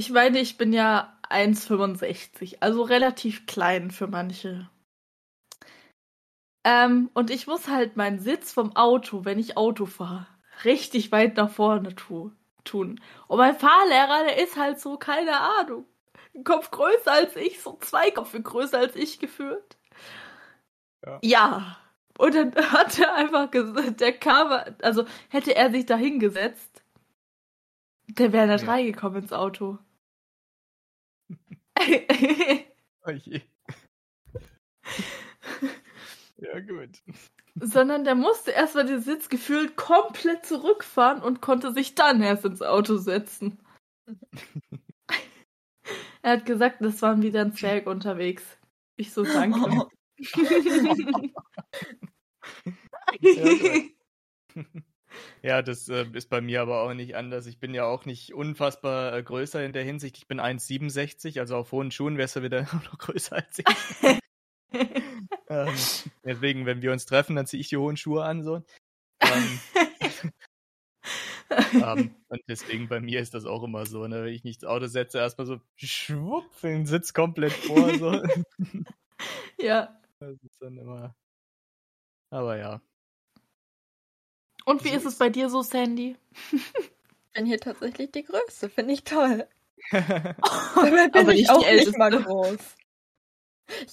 ich meine, ich bin ja 1,65, also relativ klein für manche. Ähm, und ich muss halt meinen Sitz vom Auto, wenn ich Auto fahre, richtig weit nach vorne tu tun. Und mein Fahrlehrer, der ist halt so, keine Ahnung, ein Kopf größer als ich, so zwei Köpfe größer als ich geführt. Ja. ja. Und dann hat er einfach gesagt, der kam, also hätte er sich da hingesetzt, der wäre nicht ja. reingekommen ins Auto. oh je. Ja, gut. Sondern der musste erstmal den Sitz gefühlt komplett zurückfahren und konnte sich dann erst ins Auto setzen. Er hat gesagt, das waren wieder ein Zwerg unterwegs. Ich so, danke. ja, Ja, das äh, ist bei mir aber auch nicht anders. Ich bin ja auch nicht unfassbar äh, größer in der Hinsicht. Ich bin 1,67, also auf hohen Schuhen wärst du wieder noch größer als ich. ähm, deswegen, wenn wir uns treffen, dann ziehe ich die hohen Schuhe an. So. Ähm, ähm, und deswegen bei mir ist das auch immer so, ne? wenn ich mich ins Auto setze, erstmal so schwupp, den Sitz komplett vor. So. ja. Das ist dann immer. Aber ja. Und wie ist es bei dir so, Sandy? Ich bin hier tatsächlich die Größte, finde ich toll. Dabei bin Aber ich auch nicht mal groß.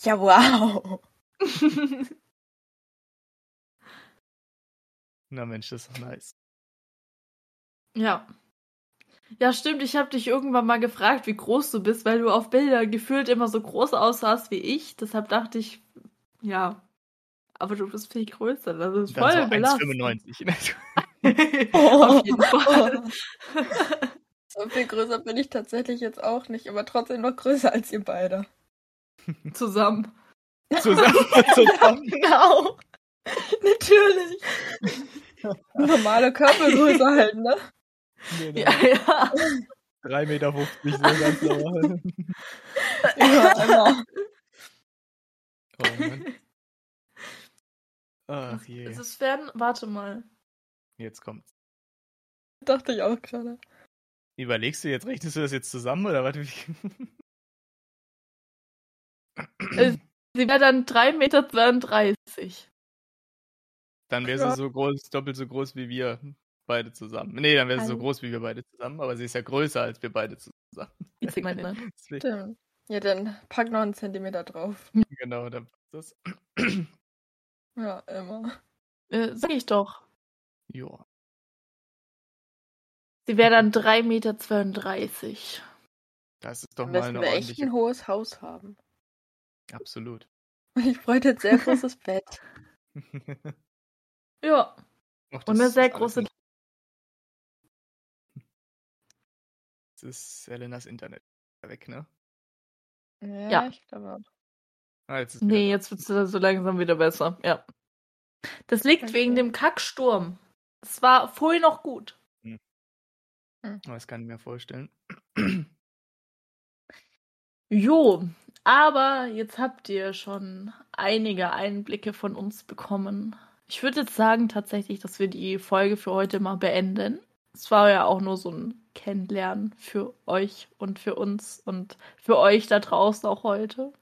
Ja, wow. Na Mensch, das ist doch nice. Ja. Ja, stimmt. Ich habe dich irgendwann mal gefragt, wie groß du bist, weil du auf Bildern gefühlt immer so groß aussahst wie ich. Deshalb dachte ich, ja. Aber du bist viel größer. Das ist voll so 1,95. auf jeden Fall. so viel größer bin ich tatsächlich jetzt auch nicht, aber trotzdem noch größer als ihr beide. Zusammen. Zusammen. Zusammen. genau. Natürlich. Normale Körpergröße halt, ne? Genau. Ja, ja. 3,50 Meter so ganz normal. ja, immer. Oh Mann. Ach je. Es fern. Warte mal. Jetzt kommt's. Dachte ich auch gerade. Überlegst du jetzt, rechnest du das jetzt zusammen oder was? Sie wäre dann 3,32 Meter. Dann wäre sie so groß, doppelt so groß wie wir beide zusammen. Nee, dann wäre sie so groß wie wir beide zusammen, aber sie ist ja größer als wir beide zusammen. Meine, ne? Stimmt. Ja, dann pack noch einen Zentimeter drauf. Genau, dann passt das. Ja, immer. Äh, sag ich doch. Ja. Sie wäre dann 3,32 Meter. Das ist doch Dann mal müssen eine wir echt ordentliche. ein hohes Haus haben. Absolut. Ich bräuchte ein sehr großes Bett. Ja. Och, Und eine sehr große. Ist Elenas Internet weg, ne? Ja, Ja. ich glaube auch. Ah, jetzt Nee, jetzt wird es so langsam wieder besser. Ja. Das liegt Okay. wegen dem Kacksturm. Es war vorhin noch gut. Das kann ich mir vorstellen. Jo, aber jetzt habt ihr schon einige Einblicke von uns bekommen. Ich würde jetzt sagen tatsächlich, dass wir die Folge für heute mal beenden. Es war ja auch nur so ein Kennenlernen für euch und für uns und für euch da draußen auch heute.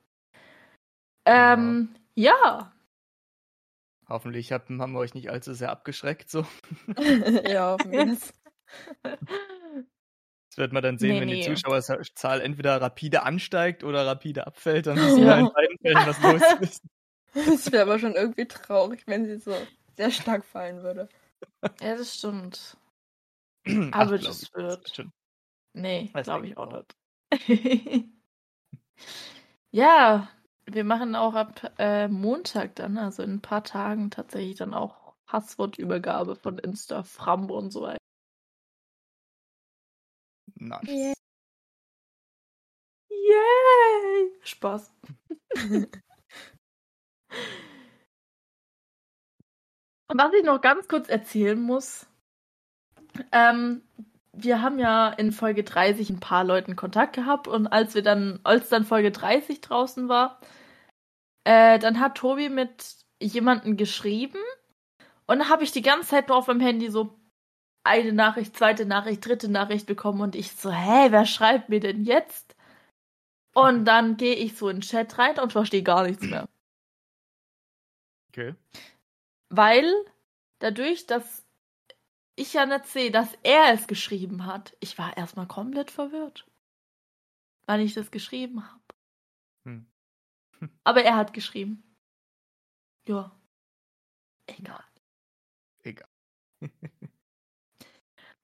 Ähm, ja. Hoffentlich hab, haben wir euch nicht allzu sehr abgeschreckt. So. ja, hoffen wir das. Das wird man dann sehen, Nee, wenn die nee. Zuschauerzahl entweder rapide ansteigt oder rapide abfällt. Dann wissen wir Ja. in beiden Fällen, was los ist. Es wäre aber schon irgendwie traurig, wenn sie so sehr stark fallen würde. Ja, das stimmt. Ach, Aber glaub das wird-. Nee, glaube ich auch ich nicht. ja, wir machen auch ab äh, Montag dann, also in ein paar Tagen tatsächlich dann auch Passwortübergabe von Insta, Fram und so weiter. Nice. Yeah. Yay! Spaß. Und was ich noch ganz kurz erzählen muss, ähm, wir haben ja in Folge 30 ein paar Leuten Kontakt gehabt und als wir dann, als dann Folge 30 draußen war, äh, dann hat Tobi mit jemandem geschrieben und dann habe ich die ganze Zeit nur auf meinem Handy so eine Nachricht, zweite Nachricht, dritte Nachricht bekommen und ich so, hä, wer schreibt mir denn jetzt? Und dann gehe ich so in den Chat rein und verstehe gar nichts mehr. Okay. Weil dadurch, dass ich ja nicht sehe, dass er es geschrieben hat, ich war erstmal komplett verwirrt. Wann ich das geschrieben habe. Hm. Aber er hat geschrieben. Ja. Egal. Egal.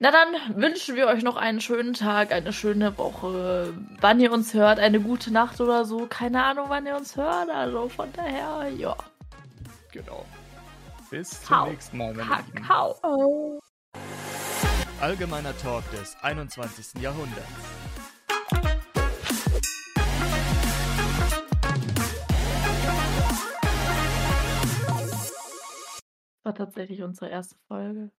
Na dann wünschen wir euch noch einen schönen Tag, eine schöne Woche. Wann ihr uns hört, eine gute Nacht oder so. Keine Ahnung, wann ihr uns hört. Also von daher, ja. Genau. Bis zum Hau. nächsten Mal. Kakao. Allgemeiner Talk des 21. Jahrhunderts. War tatsächlich unsere erste Folge.